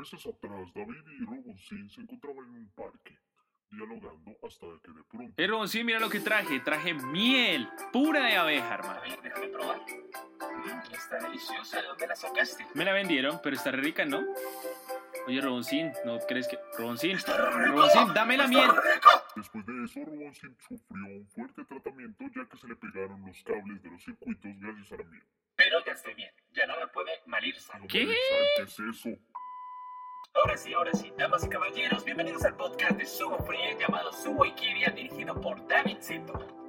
Meses atrás, David y Robinson se encontraban en un parque, dialogando hasta que de pronto... Hey, Robinson, mira lo que traje. Traje miel pura de abeja, hermano. Ay, déjame probar. Mm, está deliciosa. ¿Dónde la sacaste? Me la vendieron, pero está re rica, ¿no? Oye, Roboncín, ¿no crees que...? Roboncín, Roboncín, dame la miel. Después de eso, Roboncín sufrió un fuerte tratamiento ya que se le pegaron los cables de los circuitos gracias a la miel. Pero ya estoy bien, ya no me puede malirse. ¿Qué? ¿Qué es eso? Ahora sí, ahora sí, damas y caballeros, bienvenidos al podcast de Subo Free llamado Subo Ikiria, dirigido por David Zito.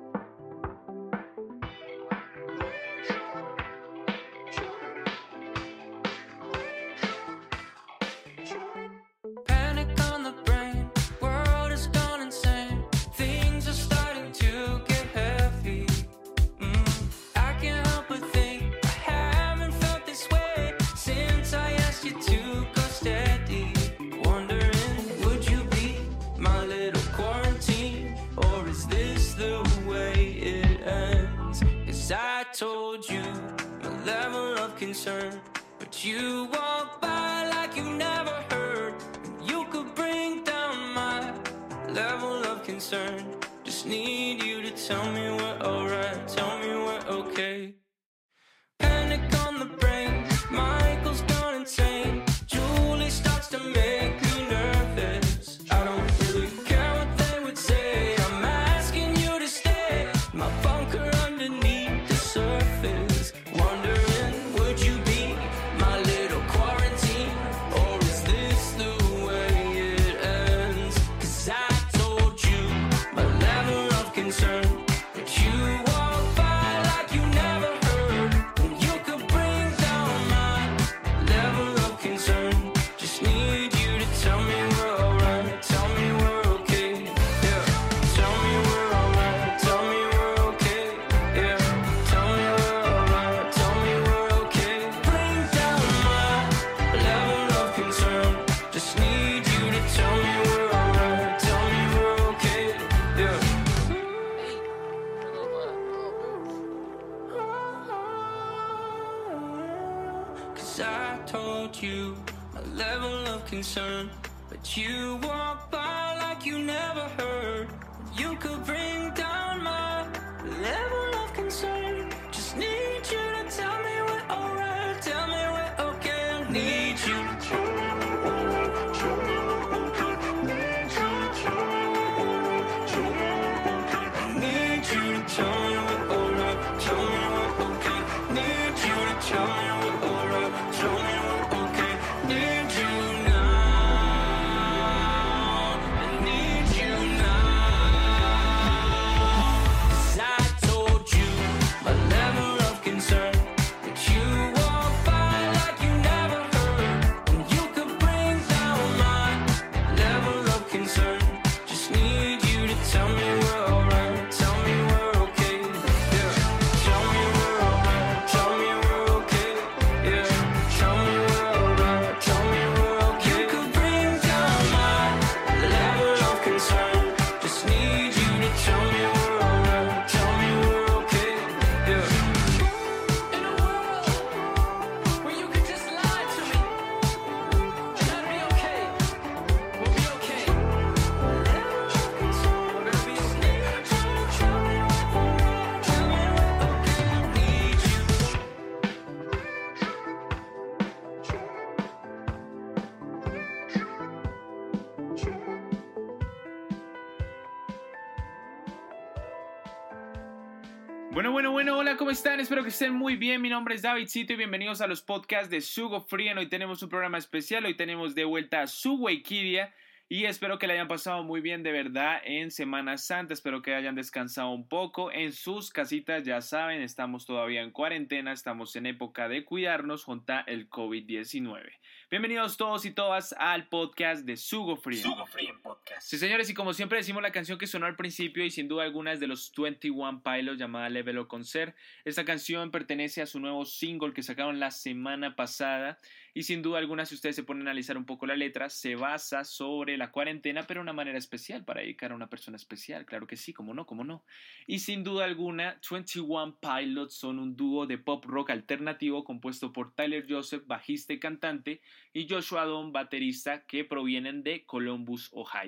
bueno, hola, ¿cómo están? Espero que estén muy bien. Mi nombre es David Cito y bienvenidos a los podcasts de Sugo Frien. Hoy tenemos un programa especial, hoy tenemos de vuelta a su Wikidia y espero que le hayan pasado muy bien de verdad en Semana Santa. Espero que hayan descansado un poco en sus casitas. Ya saben, estamos todavía en cuarentena, estamos en época de cuidarnos junto el COVID-19. Bienvenidos todos y todas al podcast de Sugo Frien. Sugo Frien podcast. Sí, señores, y como siempre decimos la canción que sonó al principio y sin duda alguna es de los 21 Pilots llamada Level Up Concert. Esta canción pertenece a su nuevo single que sacaron la semana pasada y sin duda alguna si ustedes se ponen a analizar un poco la letra se basa sobre la cuarentena pero de una manera especial para dedicar a una persona especial, claro que sí, como no, como no. Y sin duda alguna 21 Pilots son un dúo de pop rock alternativo compuesto por Tyler Joseph, bajista y cantante, y Joshua Don, baterista, que provienen de Columbus, Ohio.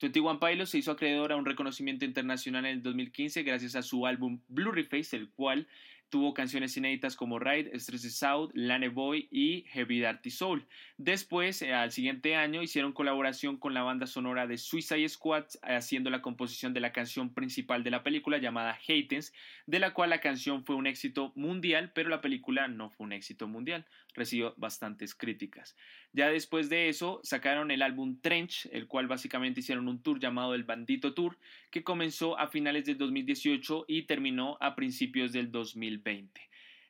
21 Pilots se hizo acreedor a un reconocimiento internacional en el 2015 gracias a su álbum Blurry Face, el cual tuvo canciones inéditas como Ride, Stress Out, Lane Boy y Heavy Dirty Soul. Después, eh, al siguiente año, hicieron colaboración con la banda sonora de Suicide Squad, haciendo la composición de la canción principal de la película llamada Hatens, de la cual la canción fue un éxito mundial, pero la película no fue un éxito mundial, recibió bastantes críticas. Ya después de eso, sacaron el álbum Trench, el cual básicamente hicieron un tour llamado el Bandito Tour, que comenzó a finales del 2018 y terminó a principios del 2020.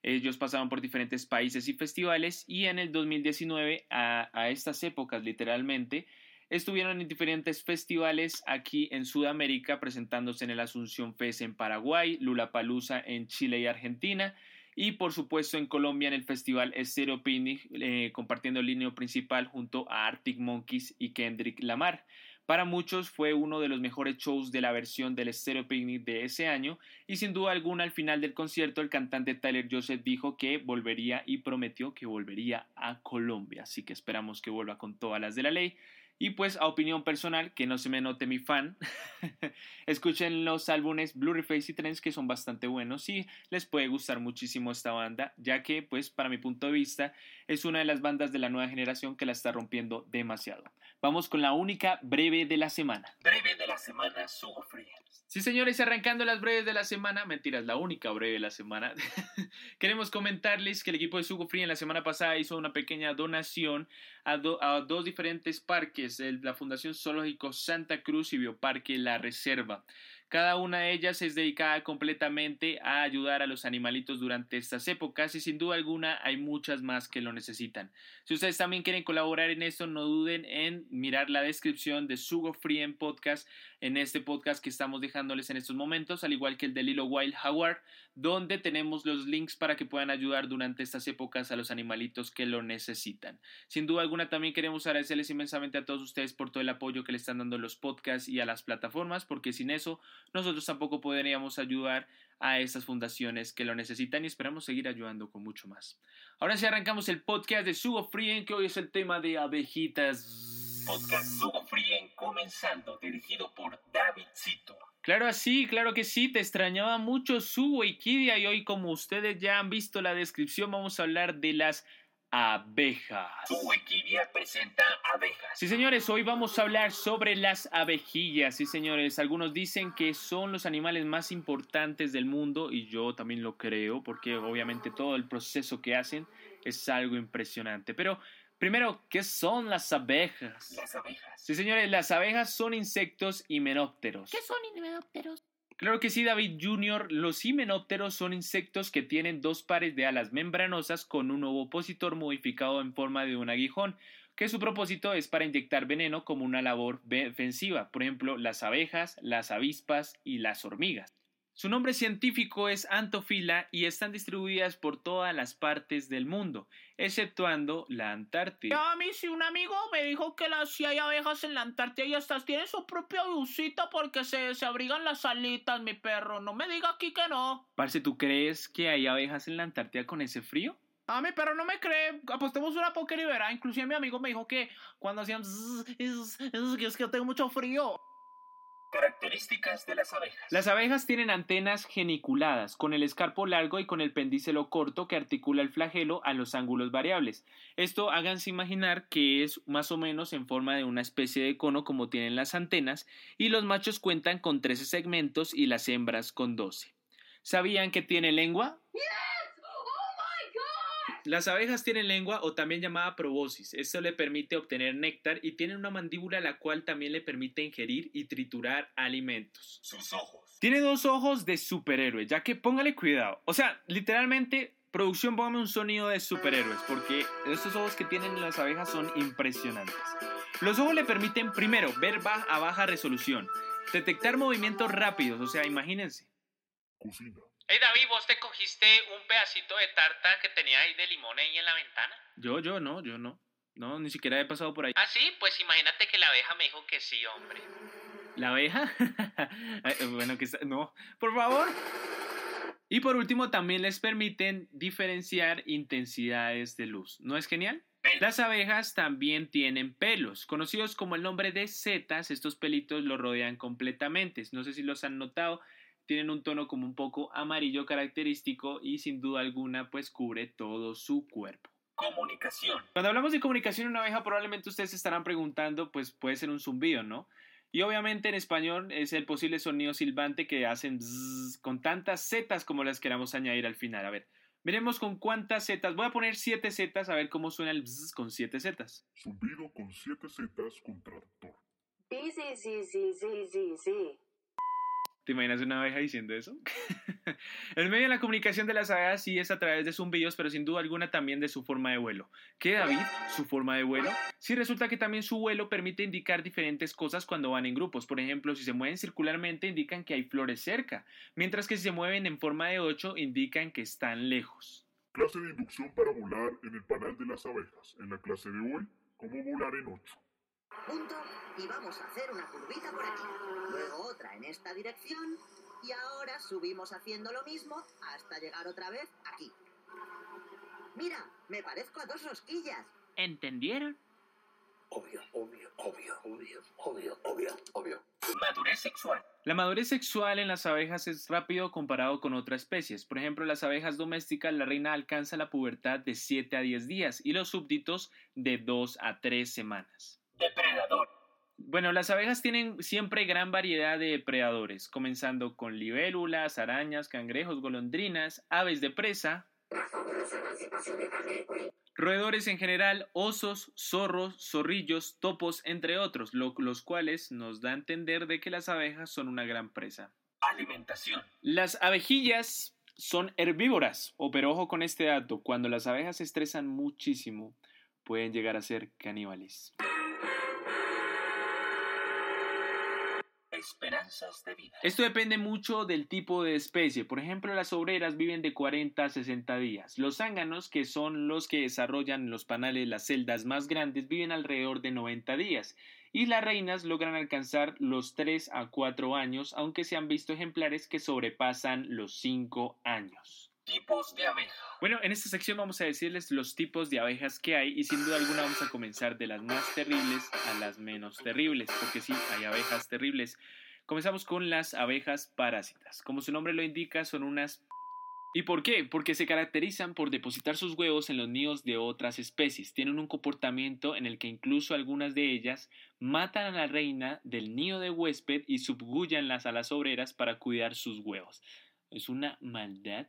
Ellos pasaron por diferentes países y festivales y en el 2019, a, estas épocas literalmente, estuvieron en diferentes festivales aquí en Sudamérica, presentándose en el Asunción Fest en Paraguay, Lulapalooza en Chile y Argentina, y por supuesto en Colombia en el festival Stereo Picnic, eh, compartiendo el línea principal junto a Arctic Monkeys y Kendrick Lamar. Para muchos fue uno de los mejores shows de la versión del Stereo Picnic de ese año y sin duda alguna al final del concierto el cantante Tyler Joseph dijo que volvería y prometió que volvería a Colombia, así que esperamos que vuelva con todas las de la ley. Y pues a opinión personal, que no se me note mi fan, escuchen los álbumes Face y Trends que son bastante buenos y les puede gustar muchísimo esta banda, ya que pues para mi punto de vista es una de las bandas de la nueva generación que la está rompiendo demasiado. Vamos con la única breve de la semana. Breve de la semana, Sugo Free. Sí, señores, arrancando las breves de la semana, mentiras, la única breve de la semana, queremos comentarles que el equipo de Sugo Free en la semana pasada hizo una pequeña donación a, do, a dos diferentes parques, el, la Fundación Zoológico Santa Cruz y Bioparque La Reserva. Cada una de ellas es dedicada completamente a ayudar a los animalitos durante estas épocas y sin duda alguna hay muchas más que lo necesitan. Si ustedes también quieren colaborar en esto, no duden en mirar la descripción de Sugo Free en podcast, en este podcast que estamos dejándoles en estos momentos, al igual que el de Lilo Wild Jaguar, donde tenemos los links para que puedan ayudar durante estas épocas a los animalitos que lo necesitan. Sin duda alguna también queremos agradecerles inmensamente a todos ustedes por todo el apoyo que le están dando los podcasts y a las plataformas, porque sin eso nosotros tampoco podríamos ayudar a estas fundaciones que lo necesitan y esperamos seguir ayudando con mucho más. Ahora sí arrancamos el podcast de Sugo Frien, que hoy es el tema de abejitas. Podcast Sugo Frien comenzando, dirigido por Davidcito. Claro así, claro que sí, te extrañaba mucho Sugo y Kidia y hoy como ustedes ya han visto la descripción vamos a hablar de las abejas. Wikidia presenta abejas. Sí, señores, hoy vamos a hablar sobre las abejillas. Sí, señores, algunos dicen que son los animales más importantes del mundo y yo también lo creo porque obviamente todo el proceso que hacen es algo impresionante. Pero primero, ¿qué son las abejas? Las abejas. Sí, señores, las abejas son insectos himenópteros. ¿Qué son himenópteros? Claro que sí, David Jr. Los himenópteros son insectos que tienen dos pares de alas membranosas con un ovopositor modificado en forma de un aguijón, que su propósito es para inyectar veneno como una labor defensiva, por ejemplo, las abejas, las avispas y las hormigas. Su nombre científico es Antofila y están distribuidas por todas las partes del mundo, exceptuando la Antártida. A mí si un amigo me dijo que las, si hay abejas en la Antártida y estas tienen su propia busita porque se, se abrigan las alitas, mi perro. No me diga aquí que no. Parce, ¿tú crees que hay abejas en la Antártida con ese frío? A mi perro no me cree. Apostemos una póker y verá. Inclusive mi amigo me dijo que cuando hacían... zzz, es, es que es que tengo mucho frío. Características de las abejas. Las abejas tienen antenas geniculadas, con el escarpo largo y con el pendícelo corto que articula el flagelo a los ángulos variables. Esto háganse imaginar que es más o menos en forma de una especie de cono como tienen las antenas, y los machos cuentan con 13 segmentos y las hembras con 12. ¿Sabían que tiene lengua? Las abejas tienen lengua o también llamada proboscis. Esto le permite obtener néctar y tienen una mandíbula la cual también le permite ingerir y triturar alimentos. Sus ojos. Tiene dos ojos de superhéroe, ya que póngale cuidado. O sea, literalmente, producción, póngame un sonido de superhéroes, porque estos ojos que tienen las abejas son impresionantes. Los ojos le permiten, primero, ver a baja resolución, detectar movimientos rápidos, o sea, imagínense. Cocina. Hey David, ¿vos te cogiste un pedacito de tarta que tenía ahí de limón ahí en la ventana? Yo, yo no, yo no. No, ni siquiera he pasado por ahí. Ah, sí, pues imagínate que la abeja me dijo que sí, hombre. ¿La abeja? Bueno, que no, por favor. Y por último, también les permiten diferenciar intensidades de luz. ¿No es genial? Las abejas también tienen pelos, conocidos como el nombre de setas. Estos pelitos los rodean completamente. No sé si los han notado. Tienen un tono como un poco amarillo característico y sin duda alguna pues cubre todo su cuerpo. Comunicación. Cuando hablamos de comunicación en una abeja, probablemente ustedes se estarán preguntando, pues puede ser un zumbido, ¿no? Y obviamente en español es el posible sonido silbante que hacen bzzz, con tantas zetas como las queramos añadir al final. A ver, veremos con cuántas zetas. Voy a poner siete zetas a ver cómo suena el bzzz con siete zetas. Zumbido con siete zetas con traductor. Sí, sí, sí, sí, sí, sí, sí. ¿Te imaginas una abeja diciendo eso? el medio de la comunicación de las abejas sí es a través de zumbidos, pero sin duda alguna también de su forma de vuelo. ¿Qué, David? ¿Su forma de vuelo? Sí, resulta que también su vuelo permite indicar diferentes cosas cuando van en grupos. Por ejemplo, si se mueven circularmente indican que hay flores cerca, mientras que si se mueven en forma de 8 indican que están lejos. Clase de inducción para volar en el panal de las abejas. En la clase de hoy, cómo volar en 8. punto y vamos a hacer una curvita por aquí. En esta dirección y ahora subimos haciendo lo mismo hasta llegar otra vez aquí. Mira, me parezco a dos rosquillas. ¿Entendieron? Obvio, obvio, obvio, obvio, obvio, obvio, obvio. Madurez sexual. La madurez sexual en las abejas es rápido comparado con otras especies. Por ejemplo, las abejas domésticas, la reina alcanza la pubertad de 7 a 10 días y los súbditos de 2 a 3 semanas. Depredador. Bueno, las abejas tienen siempre gran variedad de depredadores, comenzando con libélulas, arañas, cangrejos, golondrinas, aves de presa, roedores en general, osos, zorros, zorrillos, topos, entre otros, lo- los cuales nos da a entender de que las abejas son una gran presa. Alimentación. Las abejillas son herbívoras, o pero ojo con este dato, cuando las abejas se estresan muchísimo, pueden llegar a ser caníbales. Esperanzas de vida. Esto depende mucho del tipo de especie. Por ejemplo, las obreras viven de 40 a 60 días. Los zánganos, que son los que desarrollan los panales las celdas más grandes, viven alrededor de 90 días. Y las reinas logran alcanzar los 3 a 4 años, aunque se han visto ejemplares que sobrepasan los 5 años. Tipos de abeja. Bueno, en esta sección vamos a decirles los tipos de abejas que hay y sin duda alguna vamos a comenzar de las más terribles a las menos terribles, porque sí, hay abejas terribles. Comenzamos con las abejas parásitas. Como su nombre lo indica, son unas... ¿Y por qué? Porque se caracterizan por depositar sus huevos en los nidos de otras especies. Tienen un comportamiento en el que incluso algunas de ellas matan a la reina del nido de huésped y subgullan las a las obreras para cuidar sus huevos. Es una maldad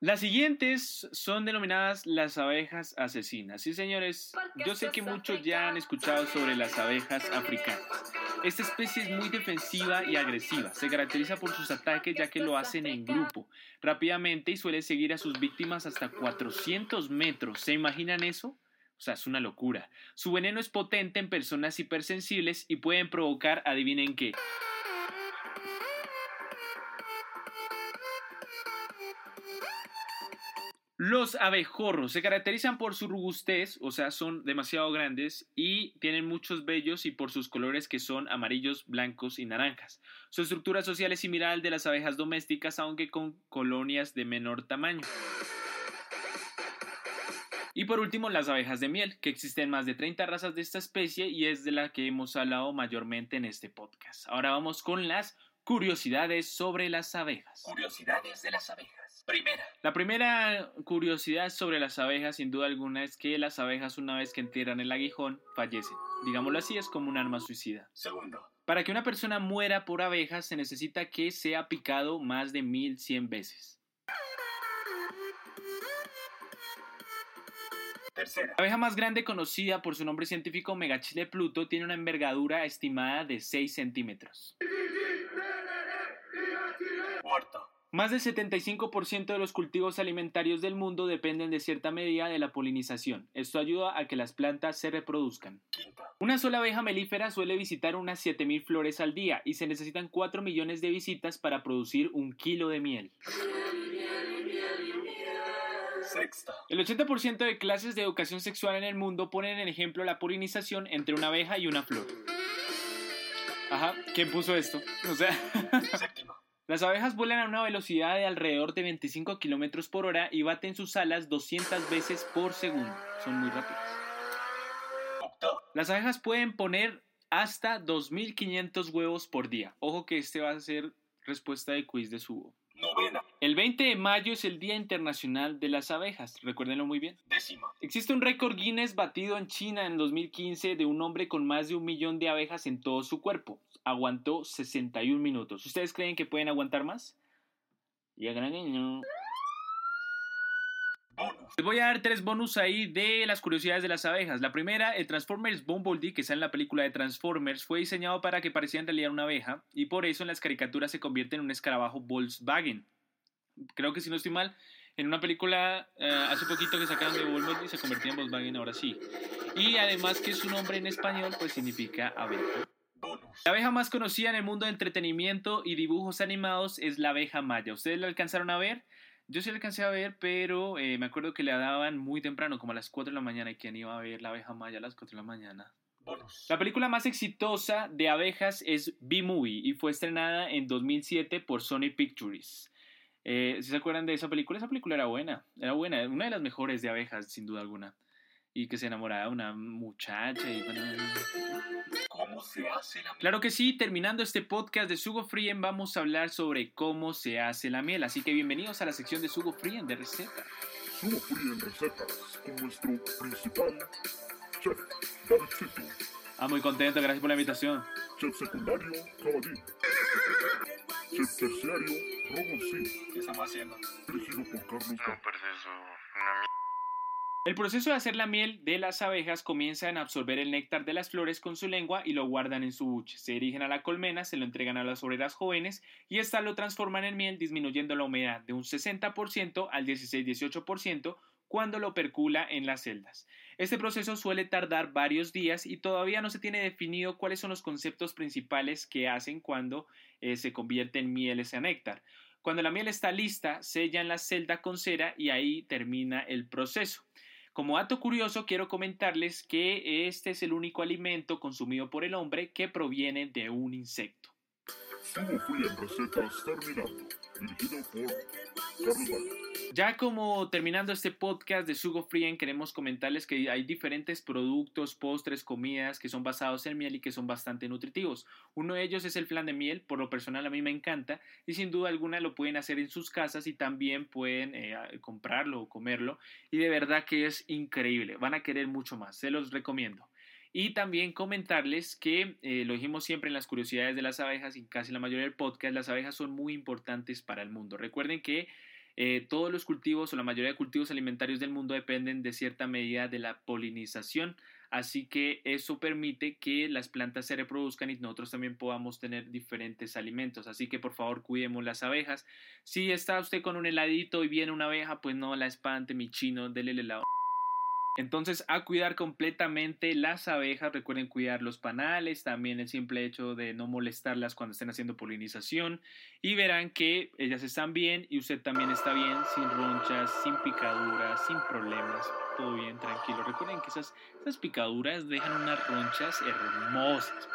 Las siguientes son denominadas las abejas asesinas. Sí, señores, yo sé que muchos ya han escuchado sobre las abejas africanas. Esta especie es muy defensiva y agresiva. Se caracteriza por sus ataques ya que lo hacen en grupo, rápidamente y suele seguir a sus víctimas hasta 400 metros. ¿Se imaginan eso? O sea, es una locura. Su veneno es potente en personas hipersensibles y pueden provocar, adivinen qué, Los abejorros se caracterizan por su robustez, o sea, son demasiado grandes y tienen muchos vellos y por sus colores que son amarillos, blancos y naranjas. Su estructura social es similar al de las abejas domésticas, aunque con colonias de menor tamaño. Y por último, las abejas de miel, que existen más de 30 razas de esta especie y es de la que hemos hablado mayormente en este podcast. Ahora vamos con las curiosidades sobre las abejas. Curiosidades de las abejas. Primera. La primera curiosidad sobre las abejas, sin duda alguna, es que las abejas una vez que entierran el aguijón, fallecen. Digámoslo así, es como un arma suicida. Segundo. Para que una persona muera por abejas se necesita que sea picado más de 1100 veces. Tercera. La abeja más grande conocida por su nombre científico Megachile pluto tiene una envergadura estimada de 6 centímetros. Más del 75% de los cultivos alimentarios del mundo dependen de cierta medida de la polinización. Esto ayuda a que las plantas se reproduzcan. Una sola abeja melífera suele visitar unas 7000 flores al día y se necesitan 4 millones de visitas para producir un kilo de miel. Sexta. El 80% de clases de educación sexual en el mundo ponen en ejemplo la polinización entre una abeja y una flor. Ajá, ¿quién puso esto? O sea, Séptima. Las abejas vuelan a una velocidad de alrededor de 25 kilómetros por hora y baten sus alas 200 veces por segundo. Son muy rápidas. Las abejas pueden poner hasta 2.500 huevos por día. Ojo que este va a ser respuesta de quiz de Subo. Novena. El 20 de mayo es el Día Internacional de las Abejas. Recuérdenlo muy bien. Décima. Existe un récord Guinness batido en China en 2015 de un hombre con más de un millón de abejas en todo su cuerpo. Aguantó 61 minutos. ¿Ustedes creen que pueden aguantar más? Y a gran. Bonus. Les voy a dar tres bonus ahí de las curiosidades de las abejas. La primera, el Transformers Bumblebee, que sale en la película de Transformers, fue diseñado para que pareciera en realidad una abeja y por eso en las caricaturas se convierte en un escarabajo Volkswagen. Creo que si no estoy mal, en una película eh, hace poquito que sacaron de Bumblebee se convertía en Volkswagen, ahora sí. Y además que su nombre en español pues significa abeja. La abeja más conocida en el mundo de entretenimiento y dibujos animados es la abeja maya. ¿Ustedes la alcanzaron a ver? Yo sí la alcancé a ver, pero eh, me acuerdo que la daban muy temprano, como a las 4 de la mañana. ¿Y quién iba a ver la abeja maya a las 4 de la mañana? Bonus. La película más exitosa de abejas es B-Movie y fue estrenada en 2007 por Sony Pictures. Eh, ¿sí ¿Se acuerdan de esa película? Esa película era buena, era buena, una de las mejores de abejas, sin duda alguna. Y que se enamoraba de una muchacha y bueno, ¿Cómo se hace la miel? Claro que sí, terminando este podcast de Sugo Frien vamos a hablar sobre cómo se hace la miel, así que bienvenidos a la sección de Sugo Frien de receta. Subo Free en recetas con nuestro principal chef, Davidcito, Ah, muy contento, gracias por la invitación. chef secundario, Caballín, chef terciario, Roboncín, ¿Qué estamos haciendo? dirigido por Carlos No, Car- pero eso, una mierda. El proceso de hacer la miel de las abejas comienza en absorber el néctar de las flores con su lengua y lo guardan en su buche. Se dirigen a la colmena, se lo entregan a las obreras jóvenes y éstas lo transforman en miel disminuyendo la humedad de un 60% al 16-18% cuando lo percula en las celdas. Este proceso suele tardar varios días y todavía no se tiene definido cuáles son los conceptos principales que hacen cuando eh, se convierte en miel ese néctar. Cuando la miel está lista, sellan la celda con cera y ahí termina el proceso. Como dato curioso, quiero comentarles que este es el único alimento consumido por el hombre que proviene de un insecto. Free en recetas terminando, dirigido por Carlos. Ya como terminando este podcast de Sugo Frien, queremos comentarles que hay diferentes productos, postres, comidas que son basados en miel y que son bastante nutritivos. Uno de ellos es el flan de miel, por lo personal a mí me encanta y sin duda alguna lo pueden hacer en sus casas y también pueden eh, comprarlo o comerlo y de verdad que es increíble, van a querer mucho más, se los recomiendo. Y también comentarles que, eh, lo dijimos siempre en las curiosidades de las abejas y casi la mayoría del podcast, las abejas son muy importantes para el mundo. Recuerden que eh, todos los cultivos o la mayoría de cultivos alimentarios del mundo dependen de cierta medida de la polinización, así que eso permite que las plantas se reproduzcan y nosotros también podamos tener diferentes alimentos, así que por favor cuidemos las abejas. Si está usted con un heladito y viene una abeja, pues no la espante, mi chino, dele el helado. Entonces, a cuidar completamente las abejas, recuerden cuidar los panales, también el simple hecho de no molestarlas cuando estén haciendo polinización y verán que ellas están bien y usted también está bien, sin ronchas, sin picaduras, sin problemas, todo bien, tranquilo. Recuerden que esas, esas picaduras dejan unas ronchas hermosas,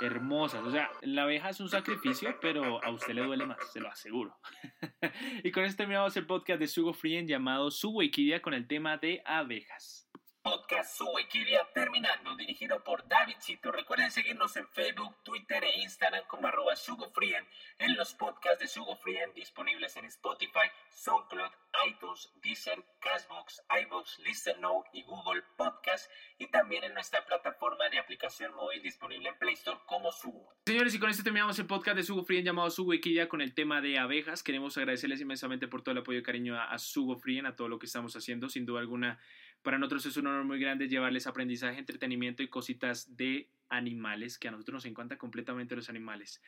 hermosas. O sea, la abeja es un sacrificio, pero a usted le duele más, se lo aseguro. y con esto terminamos el podcast de Sugo Frien llamado Sugo Equidia con el tema de abejas. Podcast Su Wikidia terminando, dirigido por Davidcito. Recuerden seguirnos en Facebook, Twitter e Instagram como arroba SugoFrien, en los podcasts de SugoFrien disponibles en Spotify, SoundCloud, iTunes, Deezer, Castbox, iVoox, Listen Now y Google Podcast, y también en nuestra plataforma de aplicación móvil disponible en Play Store como Sugo. Señores, y con esto terminamos el podcast de Sugo Frien llamado Sugo Equidia con el tema de abejas. Queremos agradecerles inmensamente por todo el apoyo y cariño a, a Sugo Frien, a todo lo que estamos haciendo. Sin duda alguna, para nosotros es un honor muy grande llevarles aprendizaje, entretenimiento y cositas de animales, que a nosotros nos encanta completamente los animales.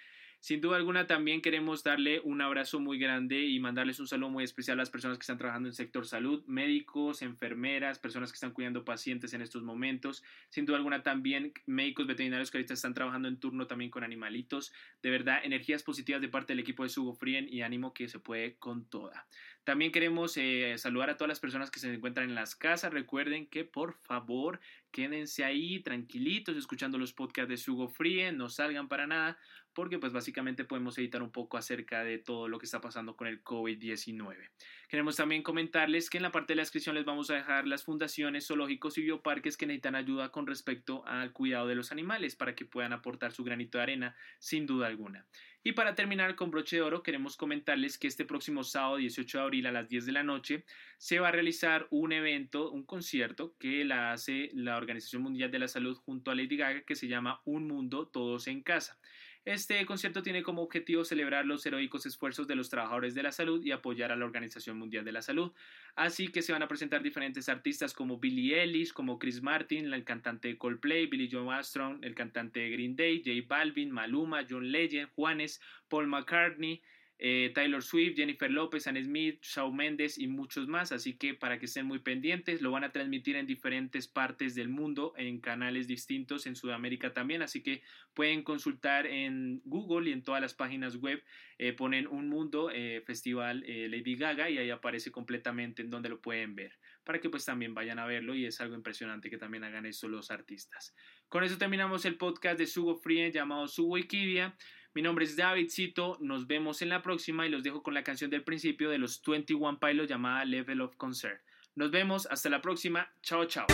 Sin duda alguna también queremos darle un abrazo muy grande y mandarles un saludo muy especial a las personas que están trabajando en el sector salud, médicos, enfermeras, personas que están cuidando pacientes en estos momentos. Sin duda alguna también médicos veterinarios que ahorita están trabajando en turno también con animalitos. De verdad, energías positivas de parte del equipo de Sugo Frien y ánimo que se puede con toda. También queremos eh, saludar a todas las personas que se encuentran en las casas. Recuerden que por favor quédense ahí tranquilitos escuchando los podcasts de Sugo Frien, no salgan para nada porque pues básicamente podemos editar un poco acerca de todo lo que está pasando con el COVID-19. Queremos también comentarles que en la parte de la descripción les vamos a dejar las fundaciones, zoológicos y bioparques que necesitan ayuda con respecto al cuidado de los animales para que puedan aportar su granito de arena sin duda alguna. Y para terminar con broche de oro, queremos comentarles que este próximo sábado 18 de abril a las 10 de la noche se va a realizar un evento, un concierto que la hace la Organización Mundial de la Salud junto a Lady Gaga que se llama Un Mundo Todos en Casa. Este concierto tiene como objetivo celebrar los heroicos esfuerzos de los trabajadores de la salud y apoyar a la Organización Mundial de la Salud. Así que se van a presentar diferentes artistas como Billie Ellis, como Chris Martin, el cantante de Coldplay, Billy Joe Armstrong, el cantante de Green Day, J Balvin, Maluma, John Legend, Juanes, Paul McCartney, eh, Taylor Swift, Jennifer Lopez, Anne Smith, Shawn Mendes y muchos más. Así que para que estén muy pendientes, lo van a transmitir en diferentes partes del mundo, en canales distintos, en Sudamérica también. Así que pueden consultar en Google y en todas las páginas web. eh, ponen Un Mundo eh, Festival eh, Lady Gaga y ahí aparece completamente en donde lo pueden ver. Para que pues también vayan a verlo y es algo impresionante que también hagan eso los artistas. Con eso terminamos el podcast de Sugo Free llamado Sugo Wikidia. Mi nombre es Davidcito, nos vemos en la próxima y los dejo con la canción del principio de los 21 Pilots llamada Level of Concern. Nos vemos, hasta la próxima, chao chao.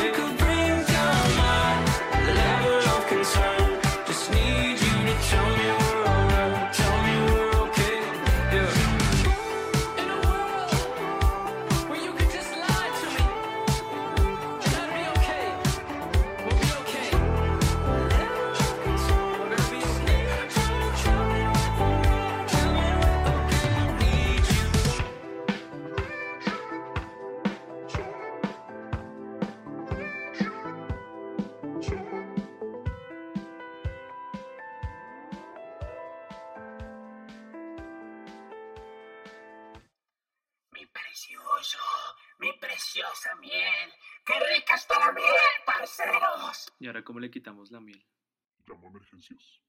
Le quitamos la miel? Llamo emergencias.